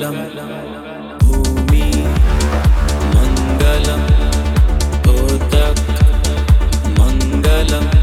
मङ्गलं भूमि मङ्गलं कोतक मङ्गलम्